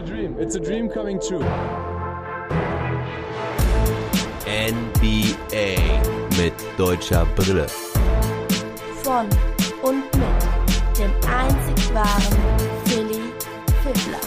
a dream. It's a dream coming true. NBA mit deutscher Brille. Von und mit dem einzig wahren Philly Fiddler.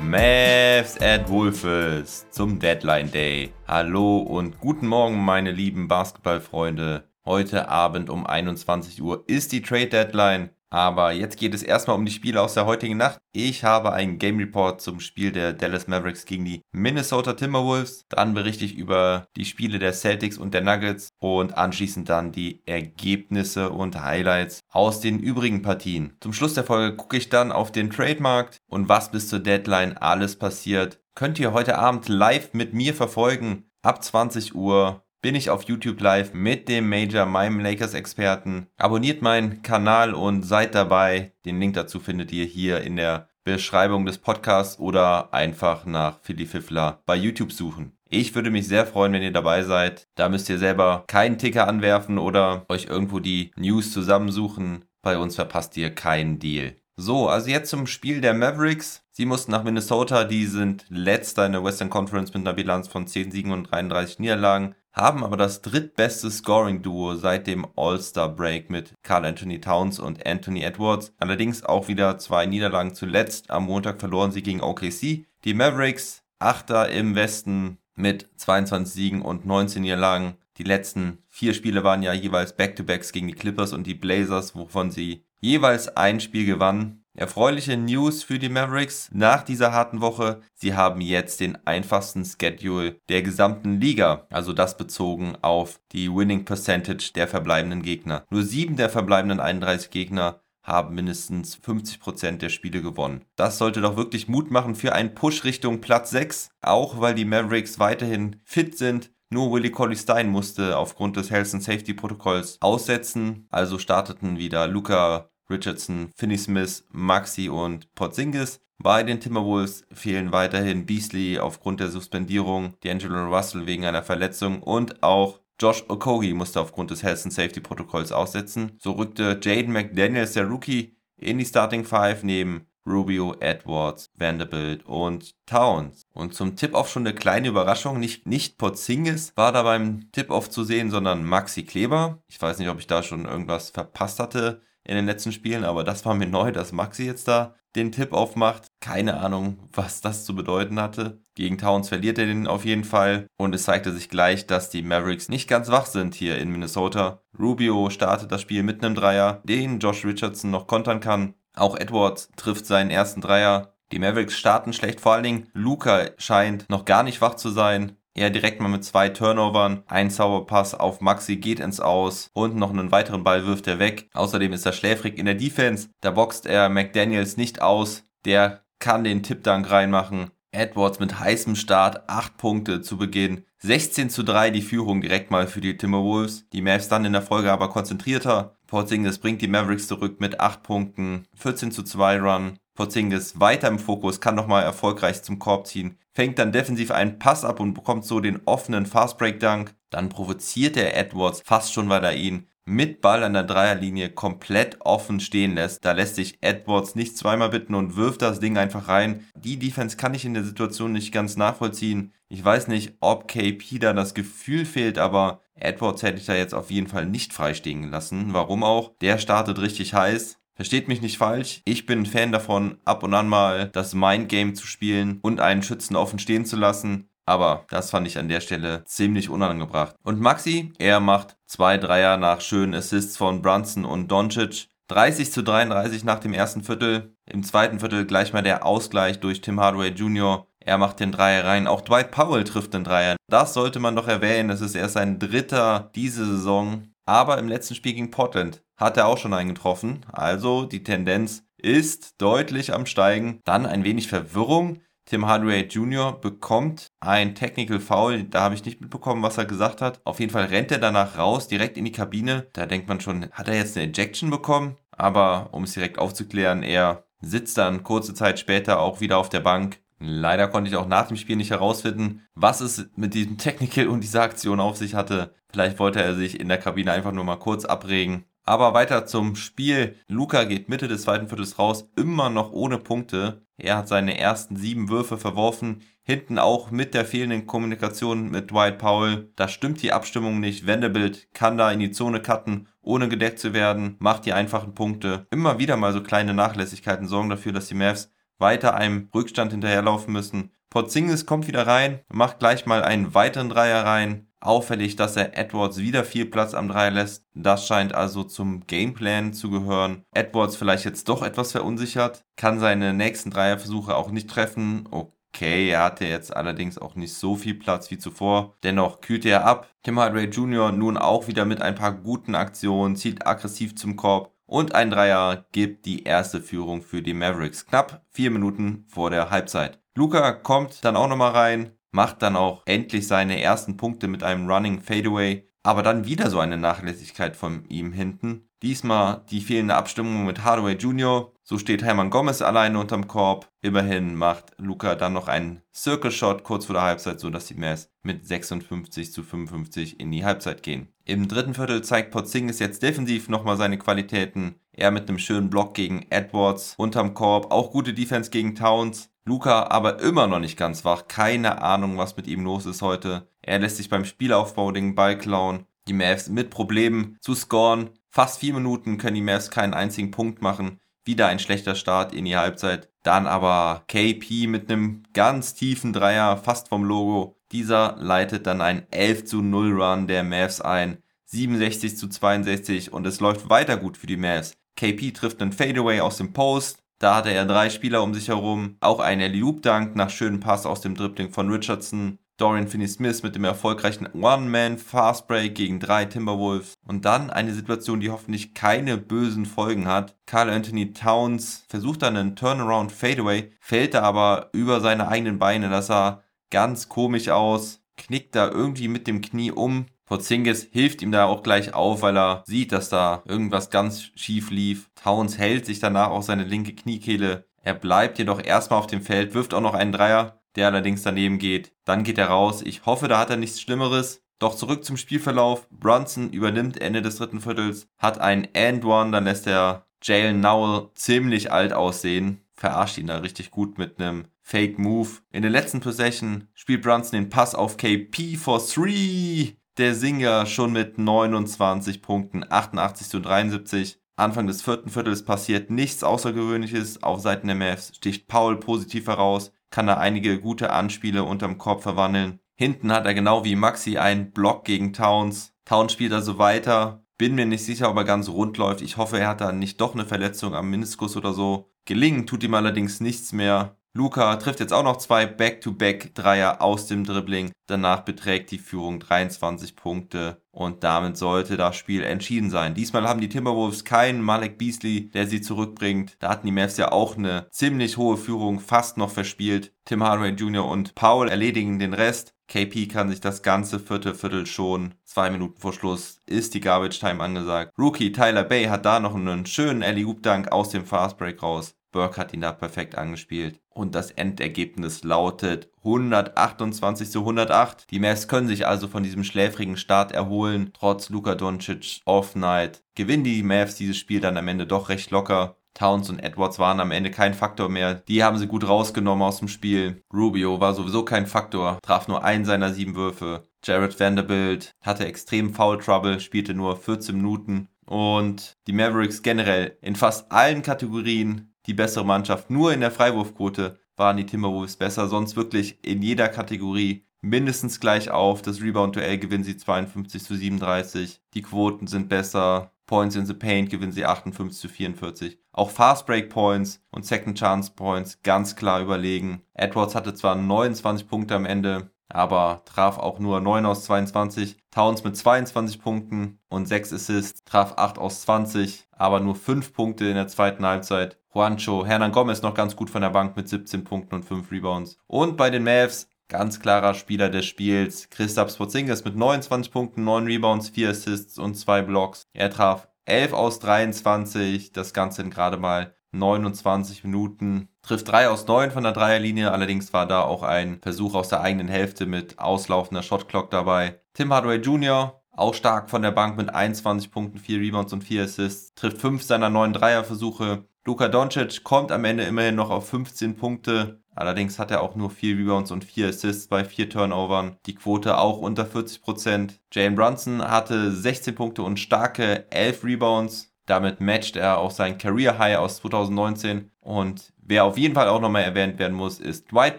Mavs at Wolves zum Deadline Day. Hallo und guten Morgen, meine lieben Basketballfreunde. Heute Abend um 21 Uhr ist die Trade Deadline. Aber jetzt geht es erstmal um die Spiele aus der heutigen Nacht. Ich habe einen Game Report zum Spiel der Dallas Mavericks gegen die Minnesota Timberwolves. Dann berichte ich über die Spiele der Celtics und der Nuggets und anschließend dann die Ergebnisse und Highlights aus den übrigen Partien. Zum Schluss der Folge gucke ich dann auf den Trademarkt und was bis zur Deadline alles passiert. Könnt ihr heute Abend live mit mir verfolgen. Ab 20 Uhr bin ich auf YouTube live mit dem Major, meinem Lakers-Experten. Abonniert meinen Kanal und seid dabei. Den Link dazu findet ihr hier in der Beschreibung des Podcasts oder einfach nach Philly Fiffler bei YouTube suchen. Ich würde mich sehr freuen, wenn ihr dabei seid. Da müsst ihr selber keinen Ticker anwerfen oder euch irgendwo die News zusammensuchen. Bei uns verpasst ihr keinen Deal. So, also jetzt zum Spiel der Mavericks. Sie mussten nach Minnesota, die sind letzter in der Western Conference mit einer Bilanz von 10 Siegen und 33 Niederlagen haben aber das drittbeste Scoring-Duo seit dem All-Star-Break mit Carl Anthony Towns und Anthony Edwards. Allerdings auch wieder zwei Niederlagen zuletzt. Am Montag verloren sie gegen OKC. Die Mavericks, Achter im Westen mit 22 Siegen und 19 Niederlagen. Die letzten vier Spiele waren ja jeweils Back-to-Backs gegen die Clippers und die Blazers, wovon sie jeweils ein Spiel gewannen. Erfreuliche News für die Mavericks nach dieser harten Woche. Sie haben jetzt den einfachsten Schedule der gesamten Liga, also das bezogen auf die Winning Percentage der verbleibenden Gegner. Nur sieben der verbleibenden 31 Gegner haben mindestens 50% der Spiele gewonnen. Das sollte doch wirklich Mut machen für einen Push Richtung Platz 6, auch weil die Mavericks weiterhin fit sind. Nur Willie Colley Stein musste aufgrund des Health and Safety Protokolls aussetzen, also starteten wieder Luca Richardson, Finney Smith, Maxi und Porzingis. Bei den Timberwolves fehlen weiterhin Beasley aufgrund der Suspendierung, D'Angelo Russell wegen einer Verletzung und auch Josh Okogi musste aufgrund des Health and Safety Protokolls aussetzen. So rückte Jaden McDaniels, der Rookie, in die Starting Five neben Rubio, Edwards, Vanderbilt und Towns. Und zum Tip-Off schon eine kleine Überraschung. Nicht, nicht Porzingis war da beim Tip-Off zu sehen, sondern Maxi Kleber. Ich weiß nicht, ob ich da schon irgendwas verpasst hatte in den letzten Spielen, aber das war mir neu, dass Maxi jetzt da den Tipp aufmacht. Keine Ahnung, was das zu bedeuten hatte. Gegen Towns verliert er den auf jeden Fall und es zeigte sich gleich, dass die Mavericks nicht ganz wach sind hier in Minnesota. Rubio startet das Spiel mit einem Dreier, den Josh Richardson noch kontern kann. Auch Edwards trifft seinen ersten Dreier. Die Mavericks starten schlecht, vor allen Dingen Luca scheint noch gar nicht wach zu sein. Er direkt mal mit zwei Turnovern, ein Zauberpass auf Maxi geht ins Aus und noch einen weiteren Ball wirft er weg. Außerdem ist er schläfrig in der Defense. Da boxt er McDaniels nicht aus. Der kann den Tippdank reinmachen. Edwards mit heißem Start, 8 Punkte zu Beginn. 16 zu 3 die Führung direkt mal für die Timberwolves. Die Mavs dann in der Folge aber konzentrierter. Porzingis bringt die Mavericks zurück mit 8 Punkten. 14 zu 2 Run. Porzingis weiter im Fokus, kann nochmal erfolgreich zum Korb ziehen, fängt dann defensiv einen Pass ab und bekommt so den offenen Fast Break Dunk. Dann provoziert er Edwards fast schon, weil er ihn mit Ball an der Dreierlinie komplett offen stehen lässt. Da lässt sich Edwards nicht zweimal bitten und wirft das Ding einfach rein. Die Defense kann ich in der Situation nicht ganz nachvollziehen. Ich weiß nicht, ob KP da das Gefühl fehlt, aber Edwards hätte ich da jetzt auf jeden Fall nicht freistehen lassen. Warum auch? Der startet richtig heiß. Versteht mich nicht falsch, ich bin ein Fan davon, ab und an mal das Mindgame zu spielen und einen Schützen offen stehen zu lassen. Aber das fand ich an der Stelle ziemlich unangebracht. Und Maxi, er macht zwei Dreier nach schönen Assists von Brunson und Doncic. 30 zu 33 nach dem ersten Viertel. Im zweiten Viertel gleich mal der Ausgleich durch Tim Hardaway Jr. Er macht den Dreier rein. Auch Dwight Powell trifft den Dreier. Das sollte man doch erwähnen. Das ist erst sein dritter diese Saison. Aber im letzten Spiel gegen Portland hat er auch schon einen getroffen. Also die Tendenz ist deutlich am Steigen. Dann ein wenig Verwirrung. Tim Hardaway Jr. bekommt ein Technical Foul. Da habe ich nicht mitbekommen, was er gesagt hat. Auf jeden Fall rennt er danach raus, direkt in die Kabine. Da denkt man schon, hat er jetzt eine Ejection bekommen? Aber um es direkt aufzuklären, er sitzt dann kurze Zeit später auch wieder auf der Bank. Leider konnte ich auch nach dem Spiel nicht herausfinden, was es mit diesem Technical und dieser Aktion auf sich hatte. Vielleicht wollte er sich in der Kabine einfach nur mal kurz abregen. Aber weiter zum Spiel. Luca geht Mitte des zweiten Viertels raus, immer noch ohne Punkte. Er hat seine ersten sieben Würfe verworfen. Hinten auch mit der fehlenden Kommunikation mit Dwight Powell. Da stimmt die Abstimmung nicht. Vanderbilt kann da in die Zone cutten, ohne gedeckt zu werden, macht die einfachen Punkte. Immer wieder mal so kleine Nachlässigkeiten sorgen dafür, dass die Mavs weiter einem Rückstand hinterherlaufen müssen. Porzingis kommt wieder rein, macht gleich mal einen weiteren Dreier rein. Auffällig, dass er Edwards wieder viel Platz am Dreier lässt. Das scheint also zum Gameplan zu gehören. Edwards vielleicht jetzt doch etwas verunsichert, kann seine nächsten Dreierversuche auch nicht treffen. Okay, er hatte jetzt allerdings auch nicht so viel Platz wie zuvor. Dennoch kühlte er ab. Tim Hardaway Jr. nun auch wieder mit ein paar guten Aktionen, zieht aggressiv zum Korb und ein Dreier gibt die erste Führung für die Mavericks. Knapp vier Minuten vor der Halbzeit. Luca kommt dann auch nochmal rein, macht dann auch endlich seine ersten Punkte mit einem Running Fadeaway, aber dann wieder so eine Nachlässigkeit von ihm hinten. Diesmal die fehlende Abstimmung mit Hardaway Jr. So steht Hermann Gomez alleine unterm Korb. Immerhin macht Luca dann noch einen Circle Shot kurz vor der Halbzeit, sodass die Mavs mit 56 zu 55 in die Halbzeit gehen. Im dritten Viertel zeigt Porzingis jetzt defensiv nochmal seine Qualitäten. Er mit einem schönen Block gegen Edwards unterm Korb, auch gute Defense gegen Towns. Luca aber immer noch nicht ganz wach, keine Ahnung, was mit ihm los ist heute. Er lässt sich beim Spielaufbau den Ball klauen. Die Mavs mit Problemen zu scoren. Fast vier Minuten können die Mavs keinen einzigen Punkt machen. Wieder ein schlechter Start in die Halbzeit. Dann aber KP mit einem ganz tiefen Dreier, fast vom Logo. Dieser leitet dann einen 11 zu 0 Run der Mavs ein. 67 zu 62 und es läuft weiter gut für die Mavs. KP trifft einen Fadeaway aus dem Post. Da hatte er drei Spieler um sich herum. Auch ein Loop-Dank nach schönem Pass aus dem Dribbling von Richardson. Dorian Finney-Smith mit dem erfolgreichen One-Man-Fastbreak gegen drei Timberwolves. Und dann eine Situation, die hoffentlich keine bösen Folgen hat. Carl Anthony Towns versucht dann einen Turnaround Fadeaway, fällt da aber über seine eigenen Beine. Das sah ganz komisch aus. Knickt da irgendwie mit dem Knie um. Porzingis hilft ihm da auch gleich auf, weil er sieht, dass da irgendwas ganz schief lief. Towns hält sich danach auch seine linke Kniekehle. Er bleibt jedoch erstmal auf dem Feld, wirft auch noch einen Dreier der allerdings daneben geht. Dann geht er raus. Ich hoffe, da hat er nichts Schlimmeres. Doch zurück zum Spielverlauf. Brunson übernimmt Ende des dritten Viertels, hat einen And One, dann lässt er Jalen Nowell ziemlich alt aussehen. Verarscht ihn da richtig gut mit einem Fake Move. In der letzten Possession spielt Brunson den Pass auf KP for 3. Der Singer schon mit 29 Punkten, 88 zu 73. Anfang des vierten Viertels passiert nichts Außergewöhnliches. Auf Seiten der Mavs sticht Paul positiv heraus kann er einige gute Anspiele unterm Korb verwandeln. Hinten hat er genau wie Maxi einen Block gegen Towns. Towns spielt also weiter. Bin mir nicht sicher, ob er ganz rund läuft. Ich hoffe, er hat da nicht doch eine Verletzung am Meniskus oder so. Gelingen tut ihm allerdings nichts mehr. Luca trifft jetzt auch noch zwei Back-to-Back-Dreier aus dem Dribbling. Danach beträgt die Führung 23 Punkte und damit sollte das Spiel entschieden sein. Diesmal haben die Timberwolves keinen Malek Beasley, der sie zurückbringt. Da hatten die Mavs ja auch eine ziemlich hohe Führung fast noch verspielt. Tim Hardaway Jr. und Paul erledigen den Rest. KP kann sich das ganze vierte Viertel schon. Zwei Minuten vor Schluss ist die Garbage Time angesagt. Rookie Tyler Bay hat da noch einen schönen Alley Oop Dank aus dem Fastbreak raus. Burke hat ihn da perfekt angespielt. Und das Endergebnis lautet 128 zu 108. Die Mavs können sich also von diesem schläfrigen Start erholen. Trotz Luka Doncic Off-Night gewinnen die Mavs dieses Spiel dann am Ende doch recht locker. Towns und Edwards waren am Ende kein Faktor mehr. Die haben sie gut rausgenommen aus dem Spiel. Rubio war sowieso kein Faktor, traf nur einen seiner sieben Würfe. Jared Vanderbilt hatte extrem Foul Trouble, spielte nur 14 Minuten. Und die Mavericks generell in fast allen Kategorien die bessere Mannschaft. Nur in der Freiwurfquote waren die Timberwolves besser, sonst wirklich in jeder Kategorie mindestens gleich auf. Das Rebound-Duell gewinnen sie 52 zu 37. Die Quoten sind besser. Points in the Paint gewinnen sie 58 zu 44. Auch Fast Break Points und Second Chance Points ganz klar überlegen. Edwards hatte zwar 29 Punkte am Ende, aber traf auch nur 9 aus 22. Towns mit 22 Punkten und 6 Assists, traf 8 aus 20, aber nur 5 Punkte in der zweiten Halbzeit. Juancho, Hernan Gomez noch ganz gut von der Bank mit 17 Punkten und 5 Rebounds. Und bei den Mavs ganz klarer Spieler des Spiels, Christoph Sporzingis mit 29 Punkten, 9 Rebounds, 4 Assists und 2 Blocks. Er traf 11 aus 23, das Ganze in gerade mal 29 Minuten. Trifft 3 aus 9 von der Dreierlinie, allerdings war da auch ein Versuch aus der eigenen Hälfte mit auslaufender Shotclock dabei. Tim Hardaway Jr. auch stark von der Bank mit 21 Punkten, 4 Rebounds und 4 Assists, trifft 5 seiner 9 Dreierversuche. Luka Doncic kommt am Ende immerhin noch auf 15 Punkte. Allerdings hat er auch nur 4 Rebounds und 4 Assists bei 4 Turnovern. Die Quote auch unter 40%. Jalen Brunson hatte 16 Punkte und starke 11 Rebounds. Damit matcht er auch sein Career High aus 2019. Und wer auf jeden Fall auch nochmal erwähnt werden muss, ist Dwight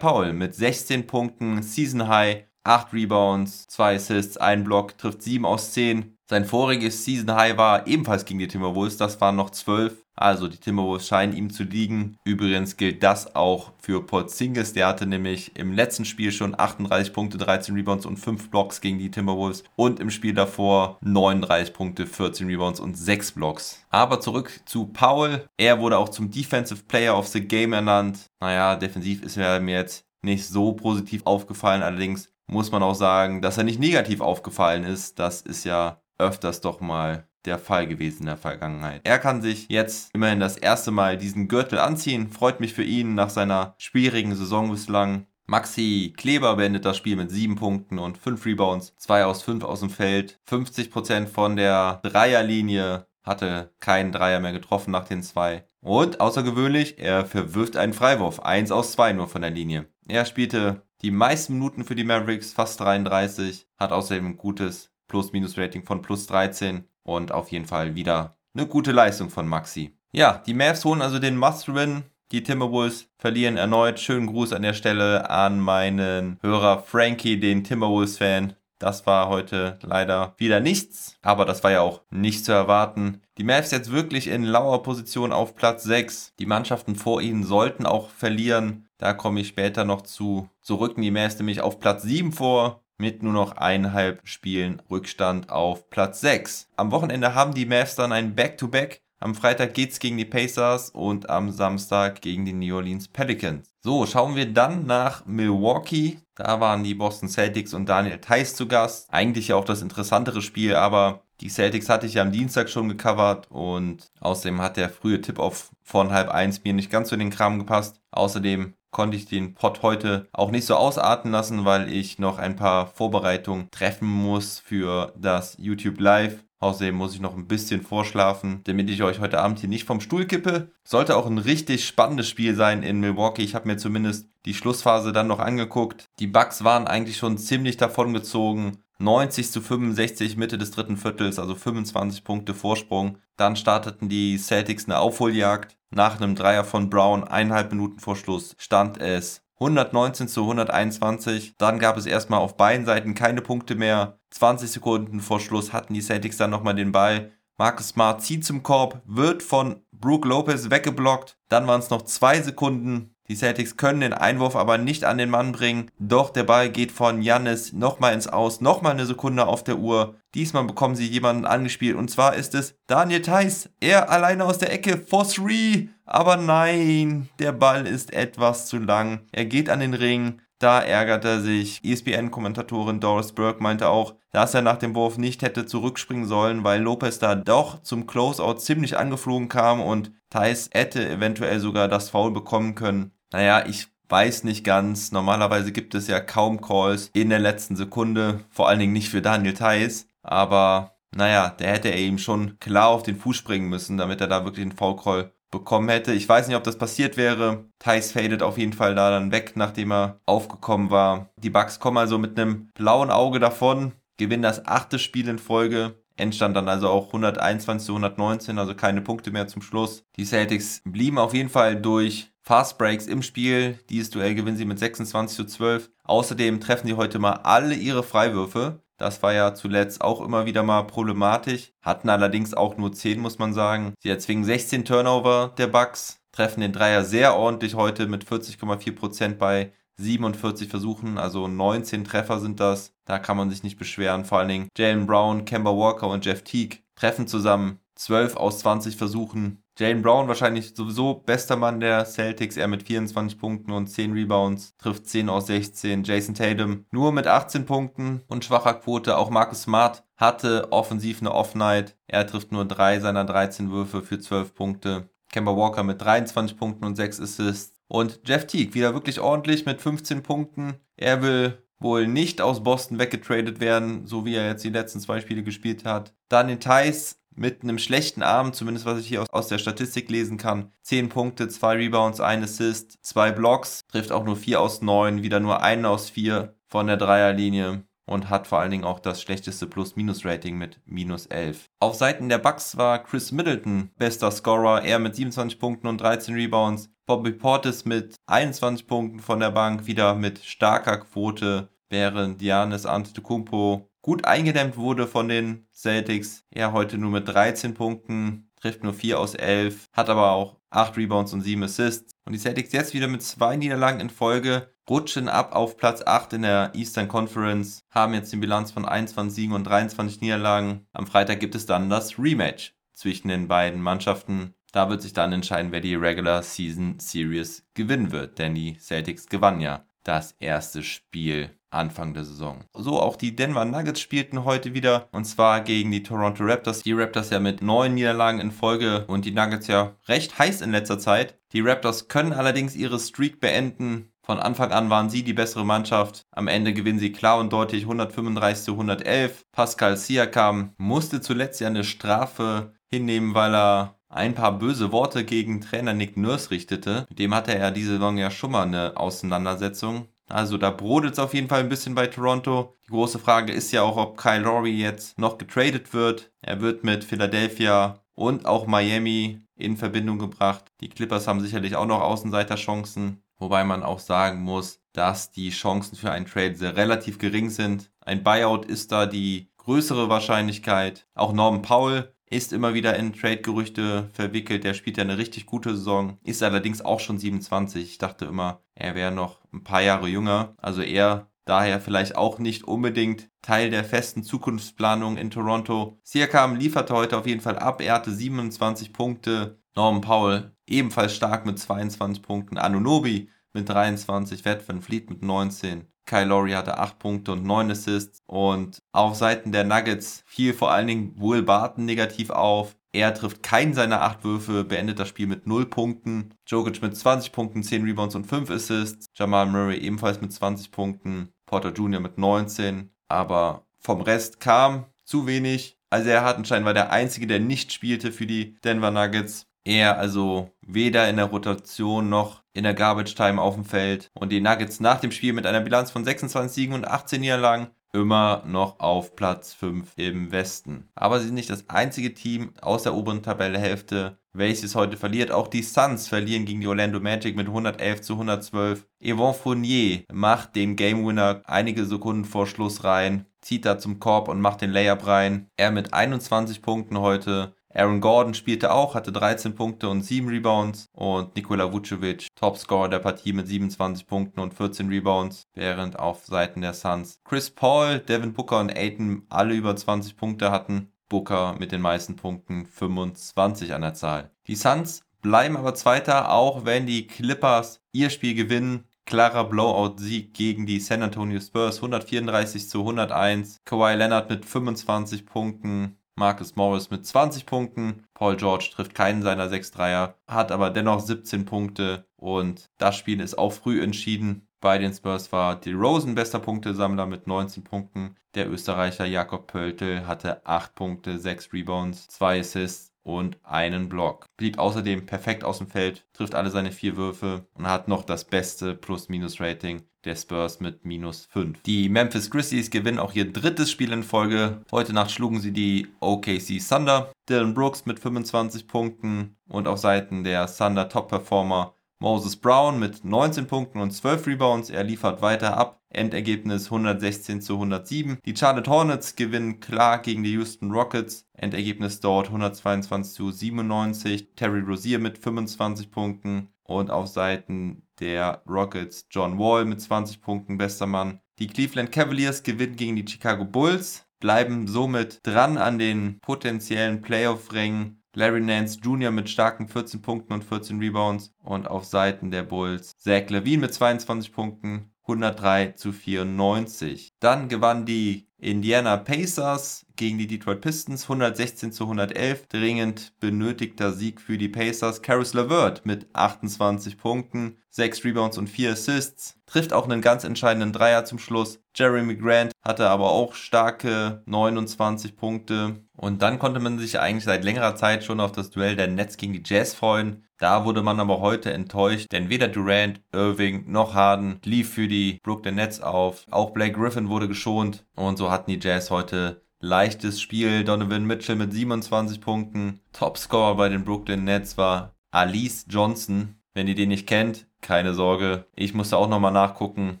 Powell mit 16 Punkten, Season High, 8 Rebounds, 2 Assists, 1 Block, trifft 7 aus 10. Sein voriges Season High war ebenfalls gegen die Timberwolves, das waren noch 12. Also die Timberwolves scheinen ihm zu liegen. Übrigens gilt das auch für Porzingis. Der hatte nämlich im letzten Spiel schon 38 Punkte, 13 Rebounds und 5 Blocks gegen die Timberwolves. Und im Spiel davor 39 Punkte, 14 Rebounds und 6 Blocks. Aber zurück zu Paul. Er wurde auch zum Defensive Player of the Game ernannt. Naja, defensiv ist er mir jetzt nicht so positiv aufgefallen. Allerdings muss man auch sagen, dass er nicht negativ aufgefallen ist. Das ist ja öfters doch mal der Fall gewesen in der Vergangenheit. Er kann sich jetzt immerhin das erste Mal diesen Gürtel anziehen. Freut mich für ihn nach seiner schwierigen Saison bislang. Maxi Kleber beendet das Spiel mit 7 Punkten und 5 Rebounds, 2 aus 5 aus dem Feld, 50% von der Dreierlinie, hatte keinen Dreier mehr getroffen nach den zwei. Und außergewöhnlich, er verwirft einen Freiwurf, 1 aus 2 nur von der Linie. Er spielte die meisten Minuten für die Mavericks, fast 33, hat außerdem ein gutes Plus-Minus-Rating von plus 13 und auf jeden Fall wieder eine gute Leistung von Maxi. Ja, die Mavs holen also den Must-Win. Die Timberwolves verlieren erneut. Schönen Gruß an der Stelle an meinen Hörer Frankie, den Timberwolves-Fan. Das war heute leider wieder nichts, aber das war ja auch nicht zu erwarten. Die Mavs jetzt wirklich in lauer Position auf Platz 6. Die Mannschaften vor ihnen sollten auch verlieren. Da komme ich später noch zu. So rücken die Mavs nämlich auf Platz 7 vor mit nur noch eineinhalb Spielen Rückstand auf Platz 6. Am Wochenende haben die Mavs dann ein Back-to-Back. Am Freitag geht's gegen die Pacers und am Samstag gegen die New Orleans Pelicans. So, schauen wir dann nach Milwaukee. Da waren die Boston Celtics und Daniel Theiss zu Gast. Eigentlich ja auch das interessantere Spiel, aber die Celtics hatte ich ja am Dienstag schon gecovert und außerdem hat der frühe Tip-Off von halb eins mir nicht ganz so in den Kram gepasst. Außerdem konnte ich den Pod heute auch nicht so ausarten lassen, weil ich noch ein paar Vorbereitungen treffen muss für das YouTube Live. Außerdem muss ich noch ein bisschen vorschlafen, damit ich euch heute Abend hier nicht vom Stuhl kippe. Sollte auch ein richtig spannendes Spiel sein in Milwaukee. Ich habe mir zumindest die Schlussphase dann noch angeguckt. Die Bucks waren eigentlich schon ziemlich davongezogen. 90 zu 65 Mitte des dritten Viertels, also 25 Punkte Vorsprung. Dann starteten die Celtics eine Aufholjagd. Nach einem Dreier von Brown, eineinhalb Minuten vor Schluss, stand es 119 zu 121. Dann gab es erstmal auf beiden Seiten keine Punkte mehr. 20 Sekunden vor Schluss hatten die Celtics dann nochmal den Ball. Marcus Smart zieht zum Korb, wird von Brook Lopez weggeblockt. Dann waren es noch zwei Sekunden. Die Celtics können den Einwurf aber nicht an den Mann bringen. Doch der Ball geht von Jannis nochmal ins Aus, nochmal eine Sekunde auf der Uhr. Diesmal bekommen sie jemanden angespielt und zwar ist es Daniel Theiss. Er alleine aus der Ecke for three. Aber nein, der Ball ist etwas zu lang. Er geht an den Ring. Da ärgert er sich. ESPN-Kommentatorin Doris Burke meinte auch, dass er nach dem Wurf nicht hätte zurückspringen sollen, weil Lopez da doch zum Closeout ziemlich angeflogen kam und Thais hätte eventuell sogar das Foul bekommen können. Naja, ich weiß nicht ganz. Normalerweise gibt es ja kaum Calls in der letzten Sekunde, vor allen Dingen nicht für Daniel Thais. Aber naja, der hätte er ihm schon klar auf den Fuß springen müssen, damit er da wirklich einen Foul-Call bekommen hätte. Ich weiß nicht, ob das passiert wäre. Thais fadet auf jeden Fall da dann weg, nachdem er aufgekommen war. Die Bucks kommen also mit einem blauen Auge davon, gewinnen das achte Spiel in Folge. Endstand dann also auch 121 zu 119, also keine Punkte mehr zum Schluss. Die Celtics blieben auf jeden Fall durch Fast Breaks im Spiel. Dieses Duell gewinnen sie mit 26 zu 12. Außerdem treffen sie heute mal alle ihre Freiwürfe. Das war ja zuletzt auch immer wieder mal problematisch. Hatten allerdings auch nur 10, muss man sagen. Sie erzwingen 16 Turnover der Bucks, treffen den Dreier sehr ordentlich heute mit 40,4% bei 47 Versuchen, also 19 Treffer sind das. Da kann man sich nicht beschweren. Vor allen Dingen Jalen Brown, Kemba Walker und Jeff Teague treffen zusammen 12 aus 20 Versuchen. Jalen Brown wahrscheinlich sowieso bester Mann der Celtics, er mit 24 Punkten und 10 Rebounds, trifft 10 aus 16. Jason Tatum nur mit 18 Punkten und schwacher Quote. Auch Marcus Smart hatte offensiv eine Off-Night. Er trifft nur 3 seiner 13 Würfe für 12 Punkte. Kemba Walker mit 23 Punkten und 6 Assists. Und Jeff Teague wieder wirklich ordentlich mit 15 Punkten. Er will wohl nicht aus Boston weggetradet werden, so wie er jetzt die letzten zwei Spiele gespielt hat. Dann in Thais mit einem schlechten Abend, zumindest was ich hier aus, aus der Statistik lesen kann. 10 Punkte, 2 Rebounds, 1 Assist, 2 Blocks, trifft auch nur 4 aus 9, wieder nur 1 aus 4 von der Dreierlinie und hat vor allen Dingen auch das schlechteste Plus-Minus-Rating mit minus 11. Auf Seiten der Bucks war Chris Middleton bester Scorer, er mit 27 Punkten und 13 Rebounds. Bobby Portis mit 21 Punkten von der Bank, wieder mit starker Quote, während Giannis Antetokounmpo gut eingedämmt wurde von den Celtics. Er heute nur mit 13 Punkten, trifft nur 4 aus 11, hat aber auch 8 Rebounds und 7 Assists. Und die Celtics jetzt wieder mit zwei Niederlagen in Folge rutschen ab auf Platz 8 in der Eastern Conference, haben jetzt die Bilanz von 21 Siegen und 23 Niederlagen. Am Freitag gibt es dann das Rematch zwischen den beiden Mannschaften. Da wird sich dann entscheiden, wer die Regular Season Series gewinnen wird, denn die Celtics gewannen ja das erste Spiel Anfang der Saison. So auch die Denver Nuggets spielten heute wieder und zwar gegen die Toronto Raptors. Die Raptors ja mit neun Niederlagen in Folge und die Nuggets ja recht heiß in letzter Zeit. Die Raptors können allerdings ihre Streak beenden. Von Anfang an waren sie die bessere Mannschaft. Am Ende gewinnen sie klar und deutlich 135 zu 111. Pascal Siakam musste zuletzt ja eine Strafe hinnehmen, weil er ein paar böse Worte gegen Trainer Nick Nurse richtete. Mit dem hatte er diese Saison ja schon mal eine Auseinandersetzung. Also da brodelt es auf jeden Fall ein bisschen bei Toronto. Die große Frage ist ja auch, ob Kyle Lowry jetzt noch getradet wird. Er wird mit Philadelphia und auch Miami in Verbindung gebracht. Die Clippers haben sicherlich auch noch Außenseiterchancen, wobei man auch sagen muss, dass die Chancen für einen Trade sehr relativ gering sind. Ein Buyout ist da die größere Wahrscheinlichkeit. Auch Norman Powell ist immer wieder in Trade-Gerüchte verwickelt. Der spielt ja eine richtig gute Saison, ist allerdings auch schon 27. Ich dachte immer, er wäre noch ein paar Jahre jünger. Also er daher vielleicht auch nicht unbedingt Teil der festen Zukunftsplanung in Toronto. Siakam lieferte heute auf jeden Fall ab. Er hatte 27 Punkte. Norman Powell ebenfalls stark mit 22 Punkten. Anunobi mit 23. Wett van Fleet mit 19. Kyle Lowry hatte 8 Punkte und 9 Assists. Und auf Seiten der Nuggets fiel vor allen Dingen Will Barton negativ auf. Er trifft keinen seiner 8 Würfe, beendet das Spiel mit 0 Punkten. Jokic mit 20 Punkten, 10 Rebounds und 5 Assists. Jamal Murray ebenfalls mit 20 Punkten. Porter Jr. mit 19. Aber vom Rest kam zu wenig. Also er hat anscheinend war der Einzige, der nicht spielte für die Denver Nuggets. Er also weder in der Rotation noch in der Garbage Time auf dem Feld. Und die Nuggets nach dem Spiel mit einer Bilanz von 26 Siegen und 18 Niederlagen immer noch auf Platz 5 im Westen. Aber sie sind nicht das einzige Team aus der oberen Tabellehälfte, welches heute verliert. Auch die Suns verlieren gegen die Orlando Magic mit 111 zu 112. Yvon Fournier macht den Game Winner einige Sekunden vor Schluss rein, zieht da zum Korb und macht den Layup rein. Er mit 21 Punkten heute Aaron Gordon spielte auch, hatte 13 Punkte und 7 Rebounds und Nikola Vucevic, Topscorer der Partie mit 27 Punkten und 14 Rebounds, während auf Seiten der Suns Chris Paul, Devin Booker und Aiton alle über 20 Punkte hatten. Booker mit den meisten Punkten 25 an der Zahl. Die Suns bleiben aber Zweiter, auch wenn die Clippers ihr Spiel gewinnen. Klarer Blowout-Sieg gegen die San Antonio Spurs, 134 zu 101. Kawhi Leonard mit 25 Punkten, Marcus Morris mit 20 Punkten. Paul George trifft keinen seiner 6 Dreier, hat aber dennoch 17 Punkte und das Spiel ist auch früh entschieden. Bei den Spurs war die Rosen bester Punktesammler mit 19 Punkten. Der Österreicher Jakob Pöltl hatte 8 Punkte, 6 Rebounds, 2 Assists und einen Block. Blieb außerdem perfekt aus dem Feld, trifft alle seine vier Würfe und hat noch das beste Plus-Minus-Rating der Spurs mit minus 5. Die Memphis Grizzlies gewinnen auch ihr drittes Spiel in Folge. Heute Nacht schlugen sie die OKC Thunder. Dylan Brooks mit 25 Punkten und auf Seiten der Thunder Top-Performer Moses Brown mit 19 Punkten und 12 Rebounds. Er liefert weiter ab. Endergebnis 116 zu 107. Die Charlotte Hornets gewinnen klar gegen die Houston Rockets. Endergebnis dort 122 zu 97. Terry Rozier mit 25 Punkten. Und auf Seiten der Rockets John Wall mit 20 Punkten, bester Mann. Die Cleveland Cavaliers gewinnen gegen die Chicago Bulls, bleiben somit dran an den potenziellen Playoff-Rängen. Larry Nance Jr. mit starken 14 Punkten und 14 Rebounds und auf Seiten der Bulls Zach Levine mit 22 Punkten, 103 zu 94. Dann gewann die Indiana Pacers gegen die Detroit Pistons 116 zu 111. Dringend benötigter Sieg für die Pacers. Caris LeVert mit 28 Punkten, 6 Rebounds und 4 Assists. Trifft auch einen ganz entscheidenden Dreier zum Schluss. Jeremy Grant hatte aber auch starke 29 Punkte. Und dann konnte man sich eigentlich seit längerer Zeit schon auf das Duell der Nets gegen die Jazz freuen. Da wurde man aber heute enttäuscht, denn weder Durant, Irving noch Harden lief für die Brooklyn Nets auf. Auch Blake Griffin wurde geschont und so hatten die Jazz heute leichtes Spiel. Donovan Mitchell mit 27 Punkten. Topscorer bei den Brooklyn Nets war Alice Johnson. Wenn ihr den nicht kennt, keine Sorge. Ich musste auch nochmal nachgucken.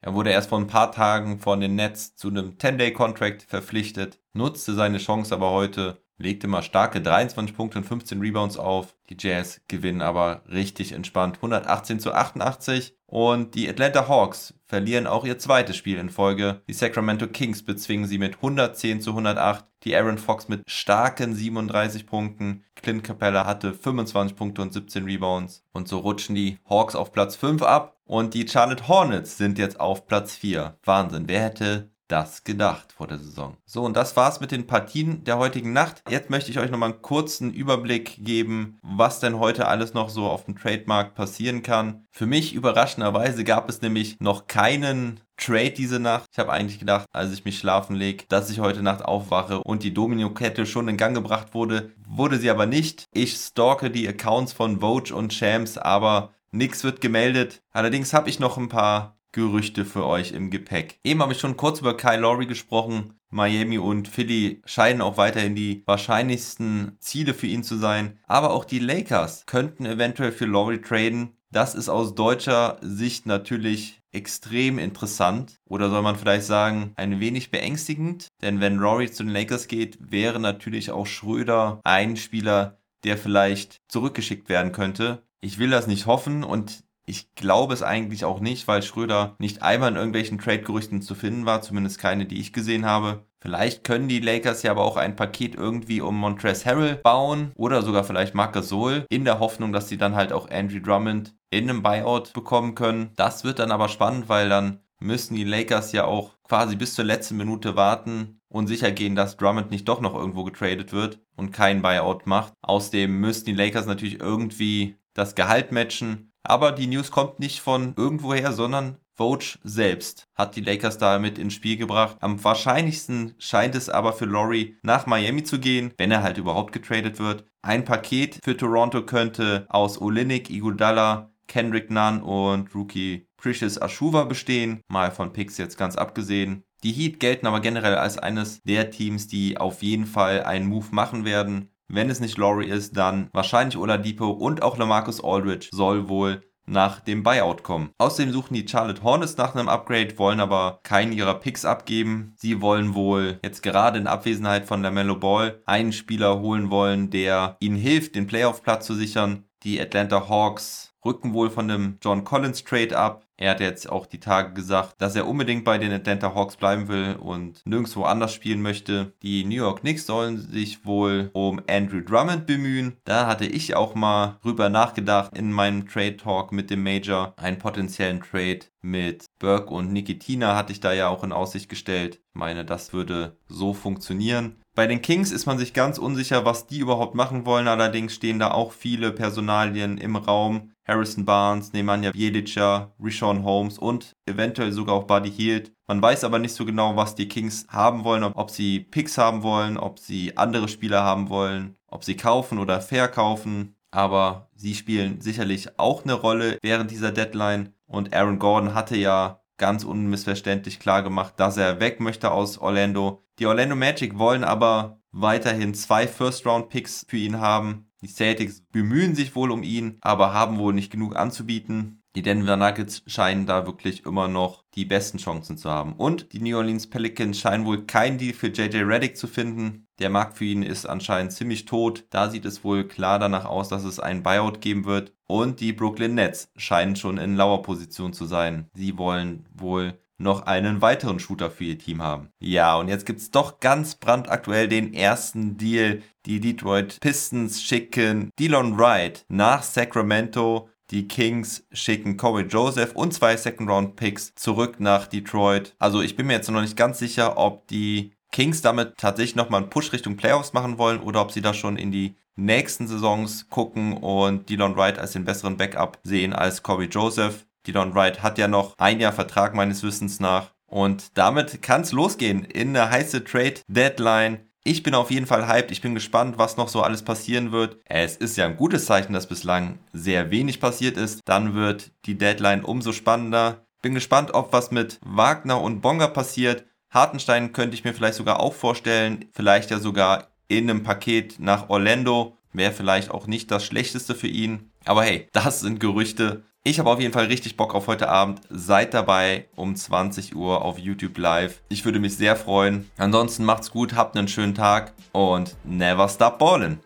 Er wurde erst vor ein paar Tagen von den Nets zu einem 10-Day-Contract verpflichtet, nutzte seine Chance aber heute legte mal starke 23 Punkte und 15 Rebounds auf. Die Jazz gewinnen aber richtig entspannt 118 zu 88 und die Atlanta Hawks verlieren auch ihr zweites Spiel in Folge. Die Sacramento Kings bezwingen sie mit 110 zu 108. Die Aaron Fox mit starken 37 Punkten. Clint Capella hatte 25 Punkte und 17 Rebounds. Und so rutschen die Hawks auf Platz 5 ab. Und die Charlotte Hornets sind jetzt auf Platz 4. Wahnsinn. Wer hätte das gedacht vor der Saison. So, und das war's mit den Partien der heutigen Nacht. Jetzt möchte ich euch nochmal einen kurzen Überblick geben, was denn heute alles noch so auf dem Trademark passieren kann. Für mich überraschenderweise gab es nämlich noch keinen Trade diese Nacht. Ich habe eigentlich gedacht, als ich mich schlafen leg, dass ich heute Nacht aufwache und die Domino-Kette schon in Gang gebracht wurde. Wurde sie aber nicht. Ich stalke die Accounts von Vogue und Champs, aber nichts wird gemeldet. Allerdings habe ich noch ein paar Gerüchte für euch im Gepäck. Eben habe ich schon kurz über Kyle Lowry gesprochen. Miami und Philly scheinen auch weiterhin die wahrscheinlichsten Ziele für ihn zu sein. Aber auch die Lakers könnten eventuell für Lowry traden. Das ist aus deutscher Sicht natürlich extrem interessant. Oder soll man vielleicht sagen, ein wenig beängstigend. Denn wenn Rory zu den Lakers geht, wäre natürlich auch Schröder ein Spieler, der vielleicht zurückgeschickt werden könnte. Ich will das nicht hoffen und ich glaube es eigentlich auch nicht, weil Schröder nicht einmal in irgendwelchen Trade-Gerüchten zu finden war, zumindest keine, die ich gesehen habe. Vielleicht können die Lakers ja aber auch ein Paket irgendwie um Montrezl Harrell bauen oder sogar vielleicht Marc Gasol in der Hoffnung, dass sie dann halt auch Andrew Drummond in einem Buyout bekommen können. Das wird dann aber spannend, weil dann müssen die Lakers ja auch quasi bis zur letzten Minute warten und sicher gehen, dass Drummond nicht doch noch irgendwo getradet wird und kein Buyout macht. Außerdem müssten die Lakers natürlich irgendwie das Gehalt matchen aber die News kommt nicht von irgendwoher, sondern Vogue selbst hat die Lakers damit ins Spiel gebracht. Am wahrscheinlichsten scheint es aber für Laurie nach Miami zu gehen, wenn er halt überhaupt getradet wird. Ein Paket für Toronto könnte aus Olinik, Iguodala, Kendrick Nunn und Rookie Precious Ashuva bestehen, mal von Picks jetzt ganz abgesehen. Die Heat gelten aber generell als eines der Teams, die auf jeden Fall einen Move machen werden. Wenn es nicht Laurie ist, dann wahrscheinlich Oladipo und auch Lamarcus Aldridge soll wohl nach dem Buyout kommen. Außerdem suchen die Charlotte Hornets nach einem Upgrade, wollen aber keinen ihrer Picks abgeben. Sie wollen wohl jetzt gerade in Abwesenheit von LaMelo Ball einen Spieler holen wollen, der ihnen hilft, den Playoff-Platz zu sichern. Die Atlanta Hawks rücken wohl von dem John Collins Trade ab. Er hat jetzt auch die Tage gesagt, dass er unbedingt bei den Atlanta Hawks bleiben will und nirgendwo anders spielen möchte. Die New York Knicks sollen sich wohl um Andrew Drummond bemühen. Da hatte ich auch mal drüber nachgedacht in meinem Trade Talk mit dem Major. Einen potenziellen Trade mit Burke und Nikitina hatte ich da ja auch in Aussicht gestellt. Ich meine, das würde so funktionieren. Bei den Kings ist man sich ganz unsicher, was die überhaupt machen wollen. Allerdings stehen da auch viele Personalien im Raum. Harrison Barnes, Nemanja Bjelica, Rishon Holmes und eventuell sogar auch Buddy Hield. Man weiß aber nicht so genau, was die Kings haben wollen, ob sie Picks haben wollen, ob sie andere Spieler haben wollen, ob sie kaufen oder verkaufen. Aber sie spielen sicherlich auch eine Rolle während dieser Deadline. Und Aaron Gordon hatte ja ganz unmissverständlich klar gemacht, dass er weg möchte aus Orlando. Die Orlando Magic wollen aber weiterhin zwei First-Round-Picks für ihn haben. Die Celtics bemühen sich wohl um ihn, aber haben wohl nicht genug anzubieten. Die Denver Nuggets scheinen da wirklich immer noch die besten Chancen zu haben. Und die New Orleans Pelicans scheinen wohl keinen Deal für JJ Reddick zu finden. Der Markt für ihn ist anscheinend ziemlich tot. Da sieht es wohl klar danach aus, dass es einen Buyout geben wird. Und die Brooklyn Nets scheinen schon in lauer Position zu sein. Sie wollen wohl noch einen weiteren Shooter für ihr Team haben. Ja, und jetzt gibt es doch ganz brandaktuell den ersten Deal. Die Detroit Pistons schicken Dylan Wright nach Sacramento. Die Kings schicken Corey Joseph und zwei Second-Round-Picks zurück nach Detroit. Also ich bin mir jetzt noch nicht ganz sicher, ob die Kings damit tatsächlich nochmal einen Push Richtung Playoffs machen wollen oder ob sie da schon in die nächsten Saisons gucken und Dylan Wright als den besseren Backup sehen als Corey Joseph. Dylan Wright hat ja noch ein Jahr Vertrag meines Wissens nach. Und damit kann es losgehen in der heiße Trade Deadline. Ich bin auf jeden Fall hyped. Ich bin gespannt, was noch so alles passieren wird. Es ist ja ein gutes Zeichen, dass bislang sehr wenig passiert ist. Dann wird die Deadline umso spannender. Bin gespannt, ob was mit Wagner und Bonga passiert. Hartenstein könnte ich mir vielleicht sogar auch vorstellen. Vielleicht ja sogar in einem Paket nach Orlando. Wäre vielleicht auch nicht das Schlechteste für ihn. Aber hey, das sind Gerüchte. Ich habe auf jeden Fall richtig Bock auf heute Abend. Seid dabei um 20 Uhr auf YouTube Live. Ich würde mich sehr freuen. Ansonsten macht's gut, habt einen schönen Tag und never stop ballin'.